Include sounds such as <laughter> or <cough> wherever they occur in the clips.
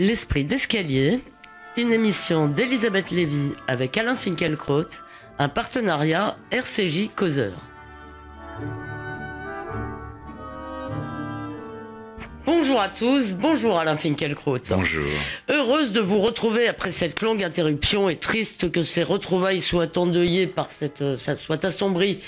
L'esprit d'escalier, une émission d'Elisabeth Lévy avec Alain Finkielkraut, un partenariat RCJ Causeur. Bonjour à tous, bonjour Alain Finkielkraut. Bonjour. Heureuse de vous retrouver après cette longue interruption et triste que ces retrouvailles soient endeuillées par cette, euh, ça soit assombries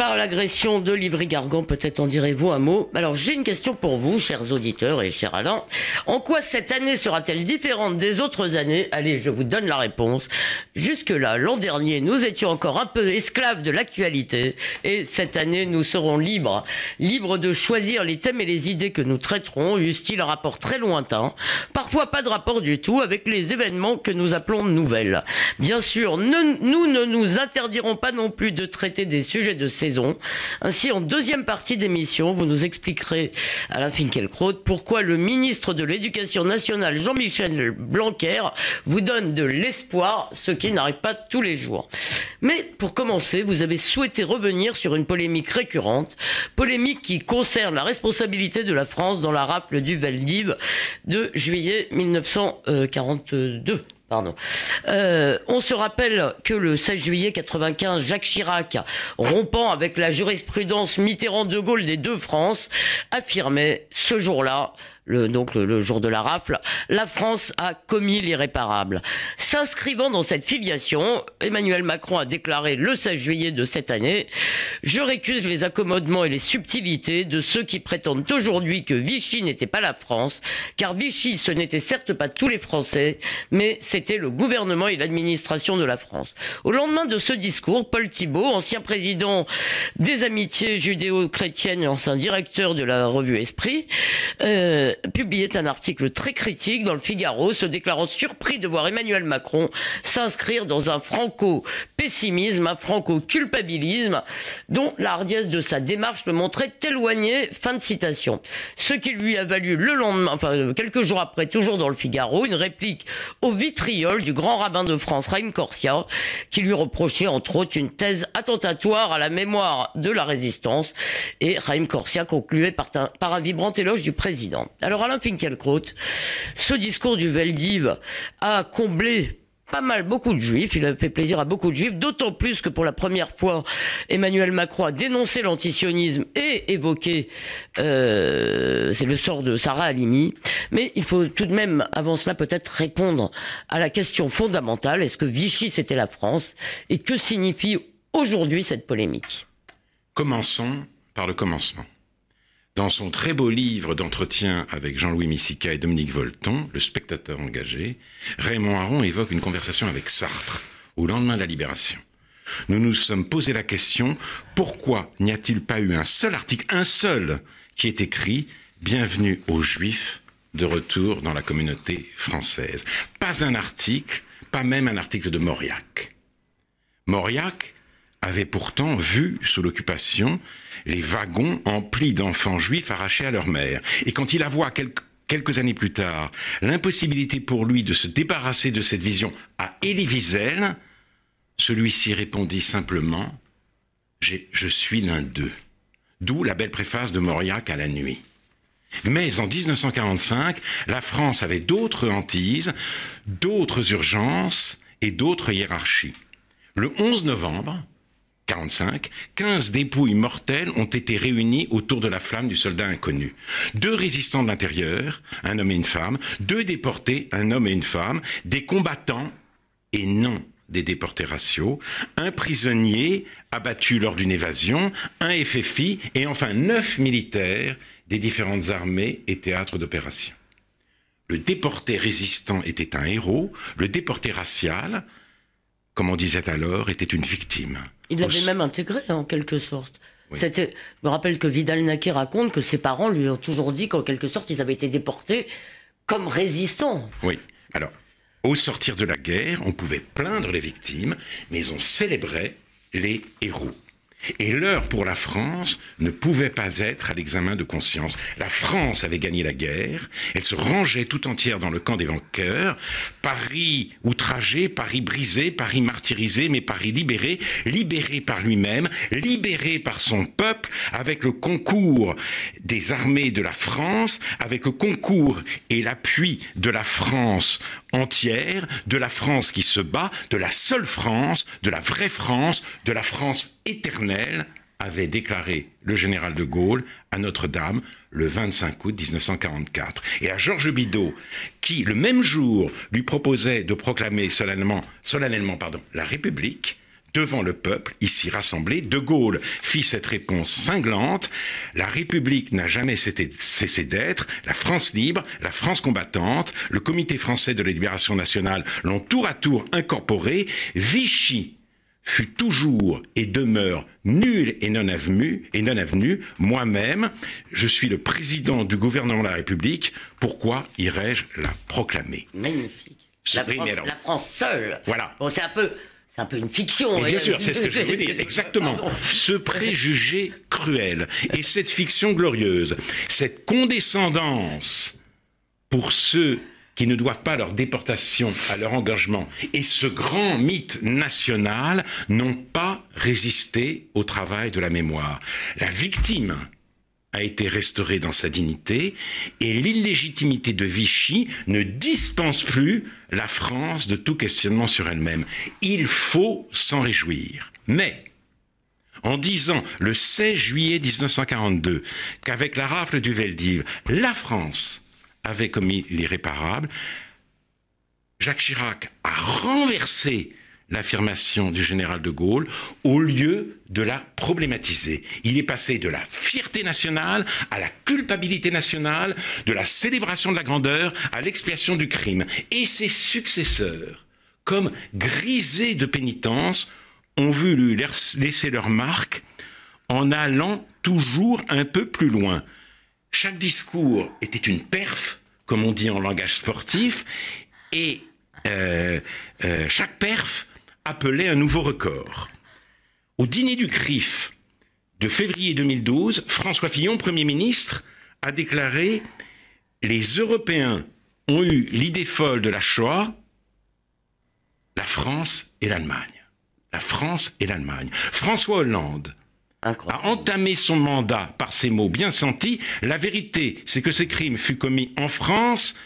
par l'agression de Livry-Gargan. Peut-être en direz-vous un mot. Alors j'ai une question pour vous, chers auditeurs et cher Alain. En quoi cette année sera-t-elle différente des autres années? Allez, je vous donne la réponse. Jusque-là, l'an dernier, nous étions encore un peu esclaves de l'actualité et cette année, nous serons libres. Libres de choisir les thèmes et les idées que nous traiterons eussent-ils un rapport très lointain, parfois pas de rapport du tout avec les événements que nous appelons nouvelles. Bien sûr, nous ne nous interdirons pas non plus de traiter des sujets de Ainsi, en deuxième partie d'émission, vous nous expliquerez, Alain Finkielkraut, pourquoi le ministre de l'Éducation nationale, Jean-Michel Blanquer, vous donne de l'espoir, ce qui n'arrive pas tous les jours. Mais pour commencer, vous avez souhaité revenir sur une polémique récurrente, polémique qui concerne la responsabilité de la France dans la rafle du Veldiv de juillet 1942. Pardon. Euh, on se rappelle que le 16 juillet 95, Jacques Chirac, rompant avec la jurisprudence Mitterrand-De Gaulle des deux France, affirmait ce jour-là, le, donc le, jour de la rafle, la France a commis l'irréparable. S'inscrivant dans cette filiation, Emmanuel Macron a déclaré le 16 juillet de cette année Je récuse les accommodements et les subtilités de ceux qui prétendent aujourd'hui que Vichy n'était pas la France, car Vichy, ce n'était certes pas tous les Français, mais c'était le gouvernement et l'administration de la France. Au lendemain de ce discours, Paul Thibault, ancien président des amitiés judéo-chrétiennes et ancien directeur de la revue Esprit, euh, publiait un article très critique dans le Figaro, se déclarant surpris de voir Emmanuel Macron s'inscrire dans un franco-pessimisme, un franco-culpabilisme, dont la hardiesse de sa démarche le montrait éloigné. Fin de citation. Ce qui lui a valu le lendemain, enfin euh, quelques jours après, toujours dans le Figaro, une réplique au vitriol du grand rabbin de France, Raïm Corsia, qui lui reprochait entre autres une thèse attentatoire à la mémoire de la résistance. Et Raïm Corsia concluait par un vibrant éloge du président. Alors Alain Finkielkraut, ce discours du Veldiv a comblé pas mal, beaucoup de juifs. Il a fait plaisir à beaucoup de juifs, d'autant plus que pour la première fois, Emmanuel Macron a dénoncé l'antisionisme et évoqué, euh, c'est le sort de Sarah Halimi. Mais il faut tout de même, avant cela, peut-être répondre à la question fondamentale. Est-ce que Vichy, c'était la France? Et que signifie aujourd'hui cette polémique? Commençons par le commencement. Dans son très beau livre d'entretien avec Jean-Louis Missica et Dominique Volton, Le spectateur engagé, Raymond Aron évoque une conversation avec Sartre au lendemain de la Libération. Nous nous sommes posé la question pourquoi n'y a-t-il pas eu un seul article, un seul, qui est écrit Bienvenue aux Juifs de retour dans la communauté française Pas un article, pas même un article de Mauriac. Mauriac avait pourtant vu sous l'occupation les wagons emplis d'enfants juifs arrachés à leur mère. Et quand il avoua quelques, quelques années plus tard l'impossibilité pour lui de se débarrasser de cette vision à Élie Wiesel, celui-ci répondit simplement Je suis l'un d'eux. D'où la belle préface de Mauriac à la nuit. Mais en 1945, la France avait d'autres hantises, d'autres urgences et d'autres hiérarchies. Le 11 novembre 45, 15 dépouilles mortelles ont été réunies autour de la flamme du soldat inconnu. Deux résistants de l'intérieur, un homme et une femme, deux déportés, un homme et une femme, des combattants et non des déportés raciaux, un prisonnier abattu lors d'une évasion, un FFI et enfin neuf militaires des différentes armées et théâtres d'opération. Le déporté résistant était un héros, le déporté racial, comme on disait alors, était une victime. Il l'avait même intégré en quelque sorte. Oui. C'était, je me rappelle que Vidal Naquet raconte que ses parents lui ont toujours dit qu'en quelque sorte ils avaient été déportés comme résistants. Oui. Alors, au sortir de la guerre, on pouvait plaindre les victimes, mais on célébrait les héros. Et l'heure pour la France ne pouvait pas être à l'examen de conscience. La France avait gagné la guerre, elle se rangeait tout entière dans le camp des vainqueurs. Paris outragé, Paris brisé, Paris martyrisé, mais Paris libéré, libéré par lui-même, libéré par son peuple, avec le concours des armées de la France, avec le concours et l'appui de la France entière, de la France qui se bat, de la seule France, de la vraie France, de la France éternelle, avait déclaré le général de Gaulle à Notre-Dame le 25 août 1944. Et à Georges Bidault, qui le même jour lui proposait de proclamer solennellement, solennellement pardon, la République, devant le peuple, ici rassemblé, De Gaulle fit cette réponse cinglante. La République n'a jamais cessé d'être. La France libre, la France combattante, le Comité français de la libération nationale l'ont tour à tour incorporé. Vichy fut toujours et demeure nul et non avenu, et non avenu. Moi-même, je suis le président du gouvernement de la République. Pourquoi irais-je la proclamer? Magnifique. La France, la France, seule. Voilà. Bon, c'est un peu c'est un peu une fiction. bien sûr, c'est ce que je veux dire. <laughs> Exactement. Ce préjugé cruel et cette fiction glorieuse, cette condescendance pour ceux qui ne doivent pas leur déportation à leur engagement et ce grand mythe national n'ont pas résisté au travail de la mémoire. La victime a été restaurée dans sa dignité et l'illégitimité de Vichy ne dispense plus la France de tout questionnement sur elle-même. Il faut s'en réjouir. Mais, en disant le 16 juillet 1942 qu'avec la rafle du Veldiv, la France avait commis l'irréparable, Jacques Chirac a renversé l'affirmation du général de Gaulle au lieu de la problématiser. Il est passé de la fierté nationale à la culpabilité nationale, de la célébration de la grandeur à l'expiation du crime. Et ses successeurs, comme grisés de pénitence, ont voulu laisser leur marque en allant toujours un peu plus loin. Chaque discours était une perf, comme on dit en langage sportif, et euh, euh, chaque perf appelait un nouveau record. Au dîner du CRIF de février 2012, François Fillon, Premier ministre, a déclaré Les Européens ont eu l'idée folle de la Shoah, la France et l'Allemagne. La France et l'Allemagne. François Hollande a entamé son mandat par ces mots bien sentis. La vérité, c'est que ce crime fut commis en France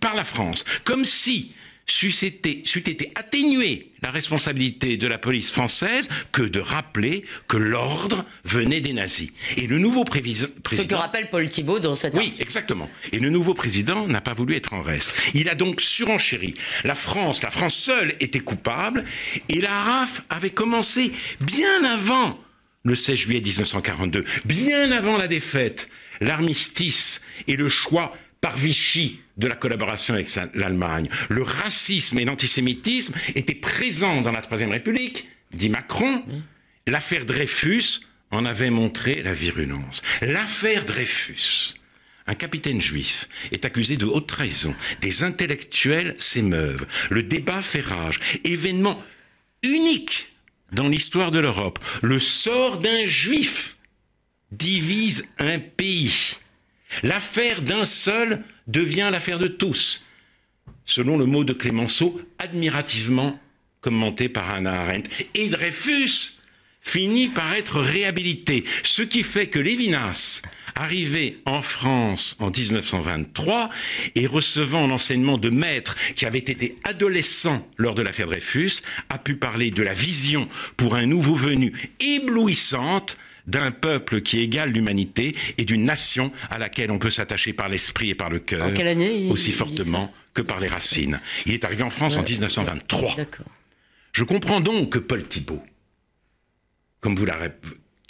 par la France. Comme si c'eût été, été atténué la responsabilité de la police française que de rappeler que l'ordre venait des nazis. Et le nouveau président... Ce que rappelle Paul Thibault dans cette Oui, exactement. Et le nouveau président n'a pas voulu être en reste. Il a donc surenchéri. La France, la France seule était coupable, et la RAF avait commencé bien avant le 16 juillet 1942, bien avant la défaite, l'armistice et le choix par Vichy de la collaboration avec l'Allemagne. Le racisme et l'antisémitisme étaient présents dans la Troisième République, dit Macron. L'affaire Dreyfus en avait montré la virulence. L'affaire Dreyfus. Un capitaine juif est accusé de haute trahison. Des intellectuels s'émeuvent. Le débat fait rage. Événement unique dans l'histoire de l'Europe. Le sort d'un juif divise un pays. L'affaire d'un seul devient l'affaire de tous, selon le mot de Clémenceau, admirativement commenté par Hannah Arendt. Et Dreyfus finit par être réhabilité, ce qui fait que Lévinas, arrivé en France en 1923 et recevant l'enseignement de maîtres qui avaient été adolescents lors de l'affaire Dreyfus, a pu parler de la vision pour un nouveau venu éblouissante d'un peuple qui égale l'humanité et d'une nation à laquelle on peut s'attacher par l'esprit et par le cœur aussi fortement que par les racines. Il est arrivé en France en 1923. Je comprends donc que Paul Thibault, comme vous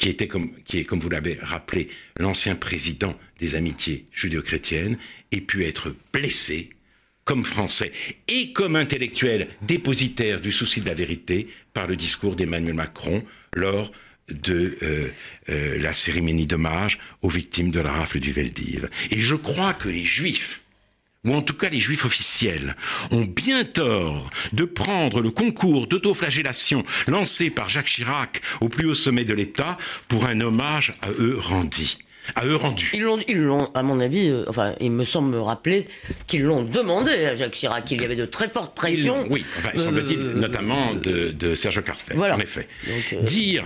qui était comme, qui est, comme vous l'avez rappelé, l'ancien président des amitiés judéo-chrétiennes, ait pu être blessé comme français et comme intellectuel dépositaire du souci de la vérité par le discours d'Emmanuel Macron lors de euh, euh, la cérémonie d'hommage aux victimes de la rafle du Veldiv. Et je crois que les Juifs ou en tout cas les juifs officiels, ont bien tort de prendre le concours d'autoflagellation lancé par Jacques Chirac au plus haut sommet de l'État pour un hommage à eux rendu. À eux rendu. Ils l'ont, ils l'ont, à mon avis, euh, enfin, il me semble me rappeler qu'ils l'ont demandé à Jacques Chirac, qu'il y avait de très fortes pressions. oui, enfin, semble-t-il, euh, notamment de, de Serge Karsfeld, voilà. en effet. Euh, Dire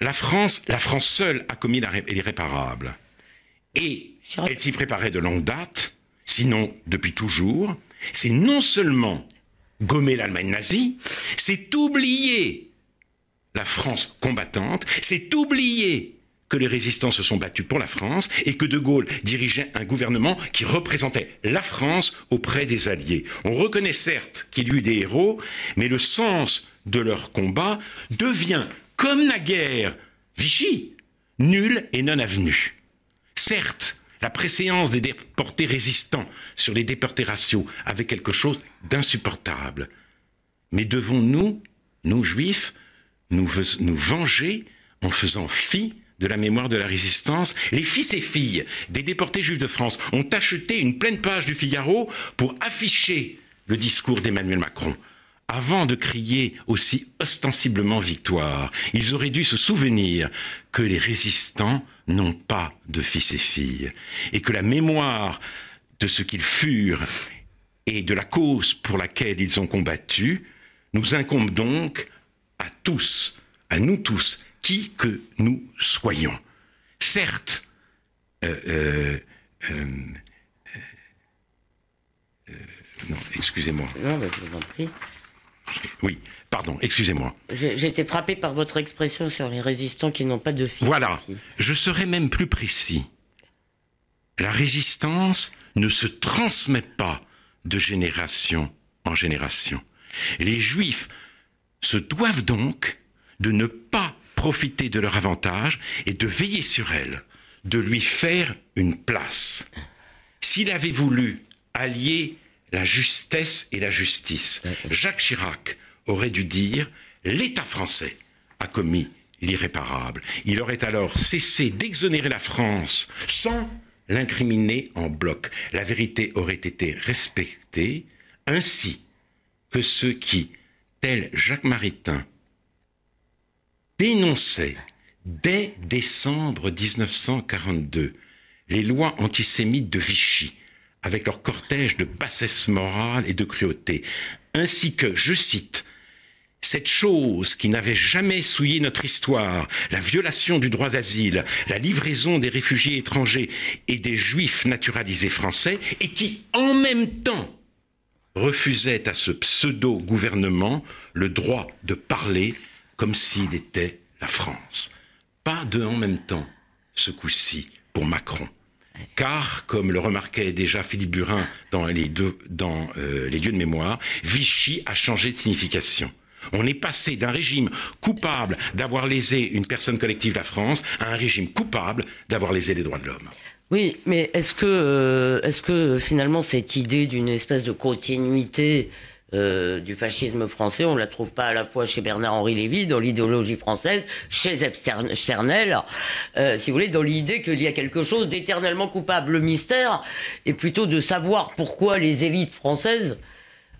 la France, la France seule a commis l'irréparable. Et elle s'y préparait de longue date, sinon depuis toujours. C'est non seulement gommer l'Allemagne nazie, c'est oublier la France combattante, c'est oublier que les résistants se sont battus pour la France et que De Gaulle dirigeait un gouvernement qui représentait la France auprès des Alliés. On reconnaît certes qu'il y eut des héros, mais le sens de leur combat devient, comme naguère Vichy, nul et non avenu. Certes, la préséance des déportés résistants sur les déportés raciaux avait quelque chose d'insupportable. Mais devons-nous, nous juifs, nous, nous venger en faisant fi de la mémoire de la résistance, les fils et filles des déportés juifs de France ont acheté une pleine page du Figaro pour afficher le discours d'Emmanuel Macron. Avant de crier aussi ostensiblement victoire, ils auraient dû se souvenir que les résistants n'ont pas de fils et filles, et que la mémoire de ce qu'ils furent et de la cause pour laquelle ils ont combattu nous incombe donc à tous, à nous tous, qui que nous soyons. Certes, euh, euh, euh, non, excusez-moi. Non, je vous en prie. Oui, pardon, excusez-moi. J'ai été frappé par votre expression sur les résistants qui n'ont pas de fils. Voilà, je serais même plus précis. La résistance ne se transmet pas de génération en génération. Les juifs se doivent donc de ne pas profiter de leur avantage et de veiller sur elle, de lui faire une place. S'il avait voulu allier la justesse et la justice, Jacques Chirac aurait dû dire l'État français a commis l'irréparable. Il aurait alors cessé d'exonérer la France sans l'incriminer en bloc. La vérité aurait été respectée, ainsi que ceux qui, tels Jacques Maritain, dénonçait dès décembre 1942 les lois antisémites de Vichy, avec leur cortège de bassesse morale et de cruauté, ainsi que, je cite, cette chose qui n'avait jamais souillé notre histoire, la violation du droit d'asile, la livraison des réfugiés étrangers et des juifs naturalisés français, et qui, en même temps, refusait à ce pseudo-gouvernement le droit de parler comme s'il était la France. Pas de en même temps, ce coup-ci, pour Macron. Car, comme le remarquait déjà Philippe Burin dans euh, les lieux de mémoire, Vichy a changé de signification. On est passé d'un régime coupable d'avoir lésé une personne collective la France à un régime coupable d'avoir lésé les droits de l'homme. Oui, mais est-ce que, euh, est-ce que finalement cette idée d'une espèce de continuité euh, du fascisme français, on ne la trouve pas à la fois chez Bernard-Henri Lévy, dans l'idéologie française, chez Sternel, euh, si vous voulez, dans l'idée qu'il y a quelque chose d'éternellement coupable. Le mystère est plutôt de savoir pourquoi les élites françaises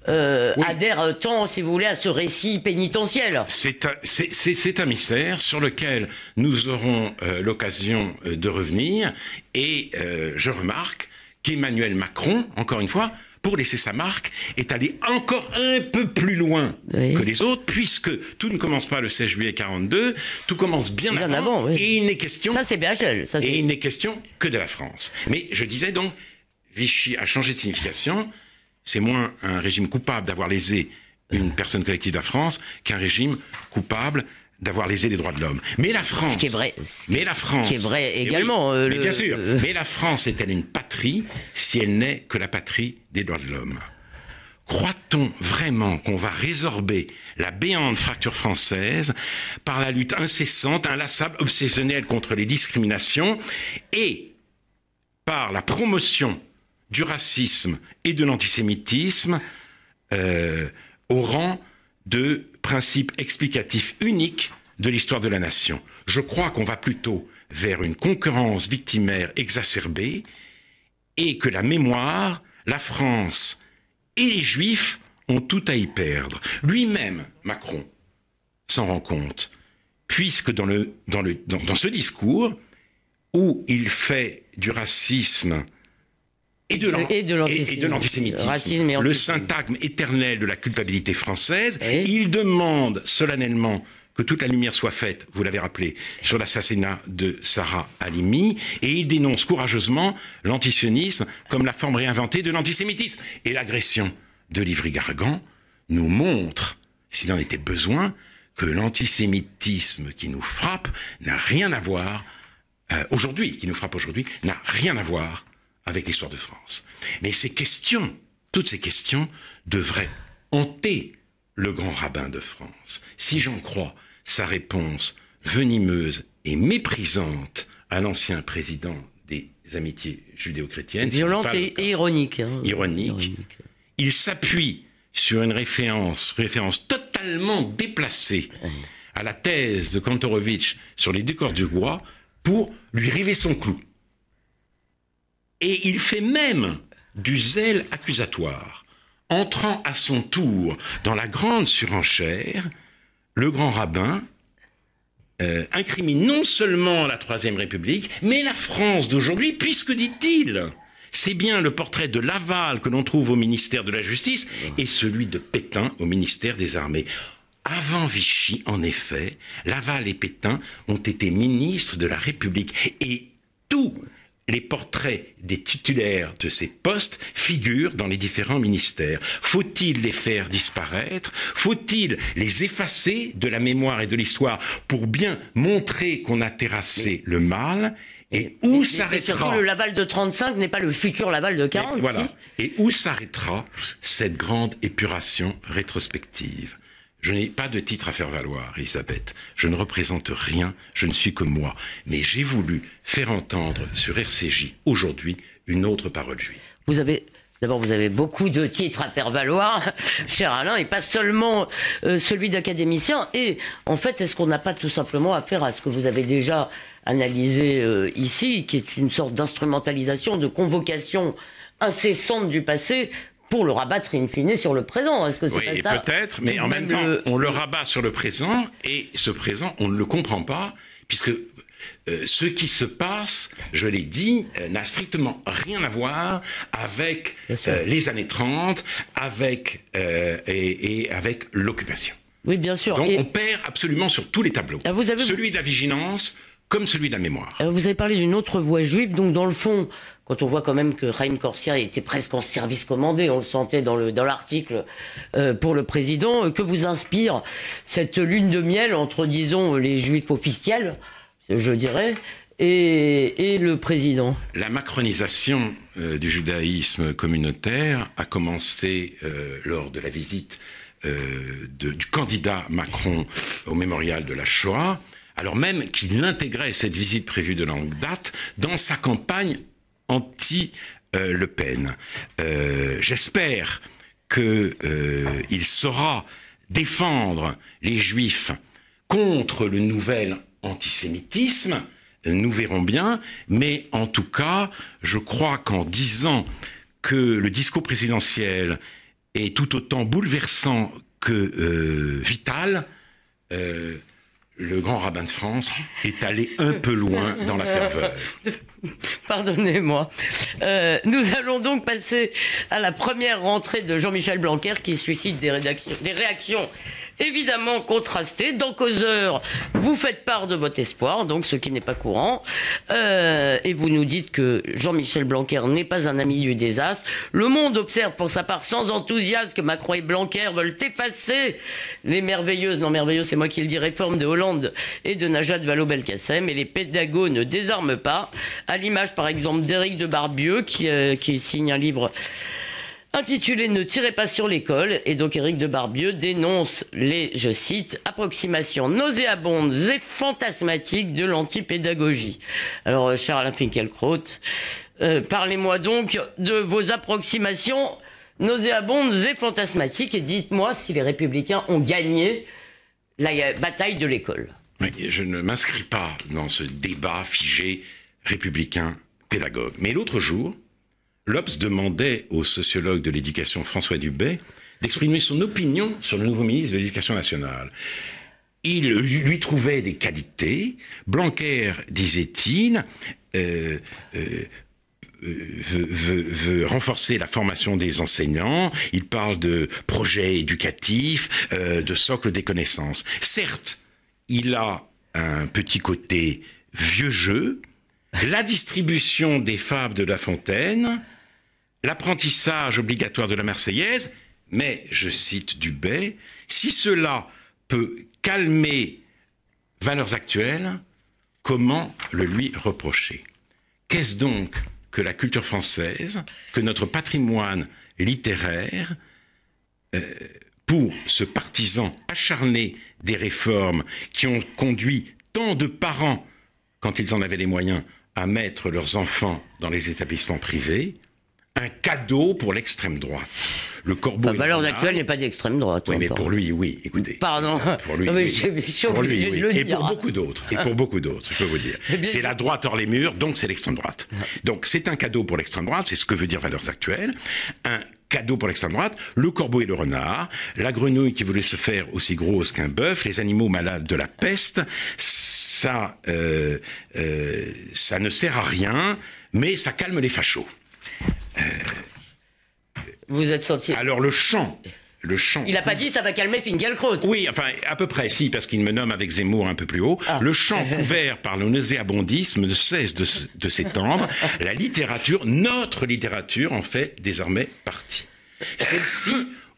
euh, adhèrent tant, si vous voulez, à ce récit pénitentiel. C'est un, un, mystère sur lequel nous aurons l'occasion de revenir. Et je remarque qu'Emmanuel Macron, encore une fois, pour laisser sa marque, est allé encore un peu plus loin que les autres, puisque tout ne commence pas le 16 juillet 42, tout commence bien, avant, et il n'est question. Ça c'est bien ça, Et il n'est question que de la France. Mais je disais donc, Vichy a changé de signification. C'est moins un régime coupable d'avoir lésé une personne collective de la France qu'un régime coupable d'avoir lésé les droits de l'homme. Mais la France. Ce qui est vrai. Mais la France. qui est vrai également. Euh, mais bien sûr. Mais la France est-elle une patrie si elle n'est que la patrie des droits de l'homme? Croit-on vraiment qu'on va résorber la béante fracture française par la lutte incessante, inlassable, obsessionnelle contre les discriminations et par la promotion du racisme et de l'antisémitisme euh, au rang de principe explicatif unique de l'histoire de la nation. Je crois qu'on va plutôt vers une concurrence victimaire exacerbée et que la mémoire, la France et les Juifs ont tout à y perdre. Lui-même, Macron, s'en rend compte, puisque dans, ce discours, où il fait du racisme et de l'antisémitisme, le syntagme éternel de la culpabilité française, il demande solennellement que toute la lumière soit faite, vous l'avez rappelé, sur l'assassinat de Sarah Halimi, et il dénonce courageusement l'antisionisme comme la forme réinventée de l'antisémitisme. Et l'agression de Livry-Gargan nous montre, s'il en était besoin, que l'antisémitisme qui nous frappe n'a rien à voir, euh, aujourd'hui, qui nous frappe aujourd'hui, n'a rien à voir avec l'histoire de France. Mais ces questions, toutes ces questions, devraient hanter le grand rabbin de France. Si j'en crois sa réponse venimeuse et méprisante à l'ancien président des amitiés judéo-chrétiennes. Violente et, ironique, hein. ironique. Il s'appuie sur une référence, référence totalement déplacée à la thèse de Kantorowicz sur les décors du roi pour lui river son clou. Et il fait même du zèle accusatoire, entrant à son tour dans la grande surenchère le grand rabbin euh, incrimine non seulement la Troisième République, mais la France d'aujourd'hui, puisque, dit-il, c'est bien le portrait de Laval que l'on trouve au ministère de la Justice et celui de Pétain au ministère des Armées. Avant Vichy, en effet, Laval et Pétain ont été ministres de la République et tout les portraits des titulaires de ces postes figurent dans les différents ministères. Faut-il les faire disparaître? Faut-il les effacer de la mémoire et de l'histoire pour bien montrer qu'on a terrassé le mal? Et où s'arrêtera Le Laval de 35 n'est pas le futur Laval de 40. voilà. Et où s'arrêtera cette grande épuration rétrospective? Je n'ai pas de titre à faire valoir, Elisabeth. Je ne représente rien, je ne suis que moi. Mais j'ai voulu faire entendre sur RCJ aujourd'hui une autre parole juive. Vous avez D'abord, vous avez beaucoup de titres à faire valoir, <laughs> cher Alain, et pas seulement euh, celui d'académicien. Et en fait, est-ce qu'on n'a pas tout simplement affaire à ce que vous avez déjà analysé euh, ici, qui est une sorte d'instrumentalisation, de convocation incessante du passé pour le rabattre in fine sur le présent. Est-ce que c'est oui, peut-être, mais en même, temps, on le rabat sur le présent et ce présent, on ne le comprend pas puisque euh, ce qui se passe, je l'ai dit, euh, n'a strictement rien à voir avec euh, les années 30, avec et, avec l'occupation. Oui, bien sûr. Donc on perd absolument sur tous les tableaux. Ah, celui de la vigilance comme celui de la mémoire. Vous avez parlé d'une autre voie juive, donc dans le fond, quand on voit quand même que Raïm Corsia était presque en service commandé, on le sentait dans le dans l'article euh, pour le président, euh, que vous inspire cette lune de miel entre disons les juifs officiels, je dirais, et, et le président? La macronisation euh, du judaïsme communautaire a commencé lors de la visite de, du candidat Macron au mémorial de la Shoah alors même qu'il intégrait cette visite prévue de longue date dans sa campagne anti-Le Pen. Euh, j'espère qu'il euh, saura défendre les juifs contre le nouvel antisémitisme. Nous verrons bien, mais en tout cas, je crois qu'en disant que le discours présidentiel est tout autant bouleversant que euh, vital, le grand rabbin de France est allé un peu loin dans la ferveur. <laughs> Pardonnez-moi. Euh, nous allons donc passer à la première rentrée de Jean-Michel Blanquer qui suscite des, des réactions évidemment contrasté. Dans Causeur, vous faites part de votre espoir, donc ce qui n'est pas courant. Euh, et vous nous dites que Jean-Michel Blanquer n'est pas un ami du désastre. Le monde observe pour sa part sans enthousiasme que Macron et Blanquer veulent effacer les merveilleuses, non merveilleuses, c'est moi qui le dis, réformes de Hollande et de Najat Vallaud-Belkacem. Et les pédagogues ne désarment pas. À l'image, par exemple, d'Éric de Barbieux, qui, euh, qui signe un livre intitulé Ne tirez pas sur l'école. Et donc Éric de Barbieux dénonce les, je cite, approximations nauséabondes et fantasmatiques de l'antipédagogie. Alors, euh, Charles Finkielkraut, euh, parlez-moi donc de vos approximations nauséabondes et fantasmatiques et dites-moi si les républicains ont gagné la bataille de l'école. je ne m'inscris pas dans ce débat figé républicain pédagogue. Mais l'autre jour, l'Obs demandait au sociologue de l'éducation François Dubay d'exprimer son opinion sur le nouveau ministre de l'Éducation nationale. Il lui trouvait des qualités. Blanquer, disait-il, euh, euh, veut, renforcer la formation des enseignants, il parle de projets éducatifs, euh, de socle des connaissances. Certes, il a un petit côté vieux jeu, la distribution des fables de La Fontaine, l'apprentissage obligatoire de la Marseillaise, mais, je cite Dubay, si cela peut calmer valeurs actuelles, comment le lui reprocher? Qu'est-ce donc que la culture française, que notre patrimoine littéraire, euh, pour ce partisan acharné des réformes qui ont conduit tant de parents, quand ils en avaient les moyens, à mettre leurs enfants dans les établissements privés, un cadeau pour l'extrême droite. Le corbeau. La valeur actuelle n'est pas d'extrême droite. Oui, mais pour lui, oui. Écoutez. Pardon. <laughs> Pour lui, oui. pour lui, oui. Et pour beaucoup d'autres. Et pour beaucoup d'autres, je peux vous dire. C'est la droite hors les murs, donc c'est l'extrême droite. Donc c'est un cadeau pour l'extrême droite, c'est ce que veut dire valeurs actuelles. Un cadeau pour l'extrême droite, le corbeau et le renard, la grenouille qui voulait se faire aussi grosse qu'un bœuf, les animaux malades de la peste, ça, euh, euh, ça ne sert à rien, mais ça calme les fachos. Vous êtes senti. Alors le chant. Le chant. Il n'a pas dit ça va calmer Finkielkraut. Oui, enfin, à peu près, si, parce qu'il me nomme avec Zemmour un peu plus haut. Ah. Le chant <laughs> couvert par le nauséabondisme ne cesse de, de s'étendre. La littérature, notre littérature, en fait désormais partie. Celle-ci,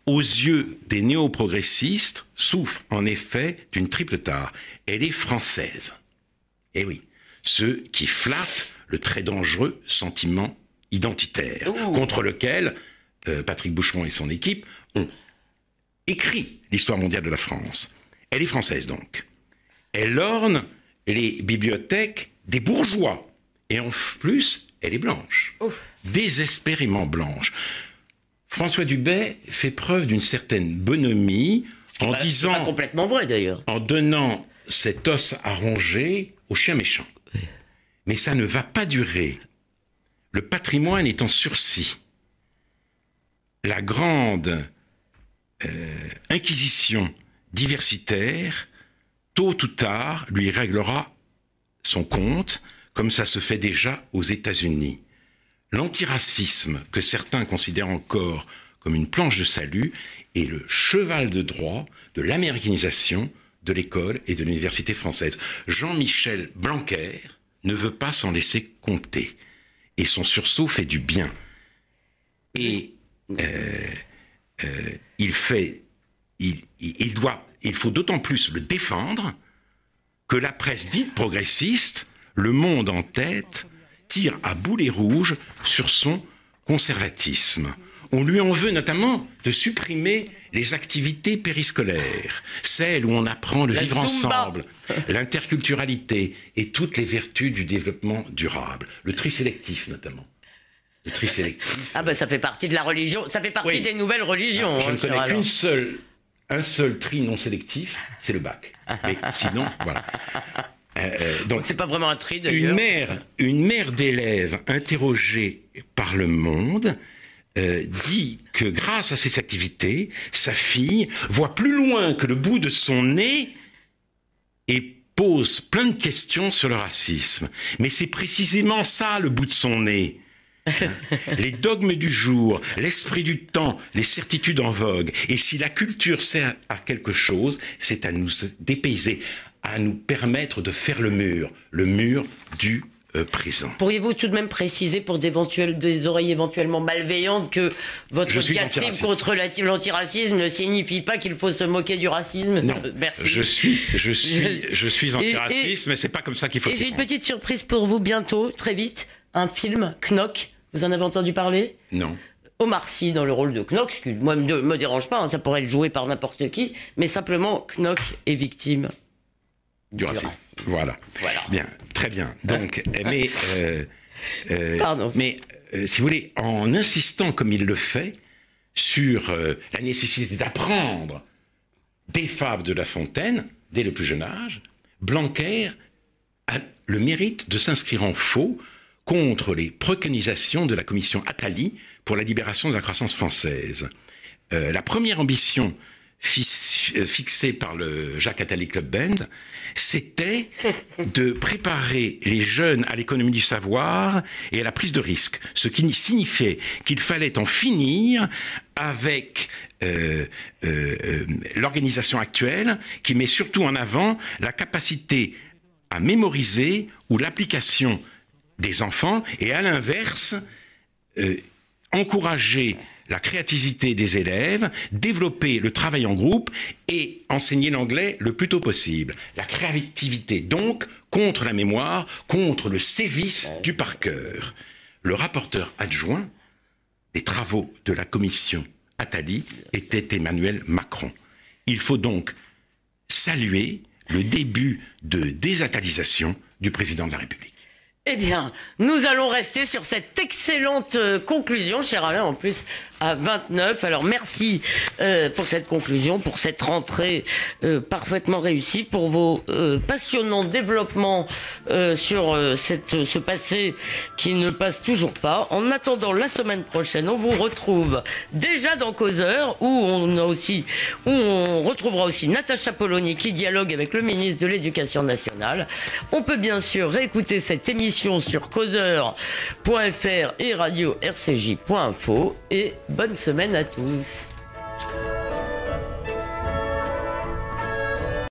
aux yeux des néo-progressistes, souffre en effet d'une triple tare. Elle est française. Eh oui, ceux qui flattent le très dangereux sentiment identitaire, contre lequel euh, Patrick Boucheron et son équipe ont écrit l'histoire mondiale de la France. Elle est française donc. Elle orne les bibliothèques des bourgeois. Et en plus, elle est blanche. Désespérément blanche. François Dubay fait preuve d'une certaine bonhomie en disant. Pas complètement vrai d'ailleurs. En donnant cet os à ronger au chien méchant. Mais ça ne va pas durer. Le patrimoine est en sursis. La grande euh, inquisition diversitaire, tôt ou tard, lui réglera son compte, comme ça se fait déjà aux États-Unis. L'antiracisme, que certains considèrent encore comme une planche de salut, est le cheval de droit de l'américanisation de l'école et de l'université française. Jean-Michel Blanquer ne veut pas s'en laisser compter. Et son sursaut fait du bien. Et euh, euh, il fait, doit, il faut d'autant plus le défendre que la presse dite progressiste, Le Monde en tête, tire à boulet rouge sur son conservatisme. On lui en veut notamment de supprimer les activités périscolaires, celles où on apprend le vivre ensemble, <laughs> l'interculturalité et toutes les vertus du développement durable, le tri sélectif notamment. Le tri sélectif. Ah ben ça fait partie de la religion, ça fait partie des nouvelles religions. je ne hein, connais qu'une seule, un seul tri non sélectif, c'est le bac. Mais <laughs> sinon, voilà. Euh, euh, donc, c'est pas vraiment un tri d'ailleurs. Une mère, une mère d'élèves interrogée par le Monde euh, dit que grâce à ces activités, sa fille voit plus loin que le bout de son nez et pose plein de questions sur le racisme. Mais c'est précisément ça le bout de son nez. <laughs> les dogmes du jour, l'esprit du temps, les certitudes en vogue. Et si la culture sert à quelque chose, c'est à nous dépayser, à nous permettre de faire le mur, le mur du euh, Pourriez-vous tout de même préciser pour des oreilles éventuellement malveillantes que votre diatribe contre l'antiracisme ne signifie pas qu'il faut se moquer du racisme Non, Merci. je suis, je <laughs> suis, je suis antiraciste, mais c'est pas comme ça qu'il faut. Et j'ai une petite surprise pour vous bientôt, très vite, un film Knock. Vous en avez entendu parler? Non. Omar Sy dans le rôle de Knock, qui moi ne me dérange pas, hein, ça pourrait être joué par n'importe qui, mais simplement Knock est victime du, racisme. Voilà. voilà. Bien, très bien. Donc, <laughs> mais, euh, euh, Pardon. mais euh, si vous voulez, en insistant comme il le fait sur la nécessité d'apprendre des fables de La Fontaine dès le plus jeune âge, Blanquer a le mérite de s'inscrire en faux contre les préconisations de la commission Attali pour la libération de la croissance française. La première ambition euh, fixée par le Jacques Attali Club Band, c'était <laughs> de préparer les jeunes à l'économie du savoir et à la prise de risque, ce qui signifiait qu'il fallait en finir avec euh, l'organisation actuelle qui met surtout en avant la capacité à mémoriser ou l'application des enfants et à l'inverse, euh, encourager la créativité des élèves, développer le travail en groupe et enseigner l'anglais le plus tôt possible. La créativité donc contre la mémoire, contre le sévice du par cœur. Le rapporteur adjoint des travaux de la commission Attali était Emmanuel Macron. Il faut donc saluer le début de désatalisation du président de la République. Eh bien, nous allons rester sur cette excellente euh, conclusion, cher Alain, en plus à 29. Alors merci euh, pour cette conclusion, pour cette rentrée euh, parfaitement réussie, pour vos passionnants développements sur ce passé qui ne passe toujours pas. En attendant la semaine prochaine, on vous retrouve déjà dans Causeur, où on a aussi, où on retrouvera aussi Natacha Polony qui dialogue avec le ministre de l'Éducation nationale. On peut bien sûr réécouter cette sur causeur.fr et radio rcj.info et bonne semaine à tous.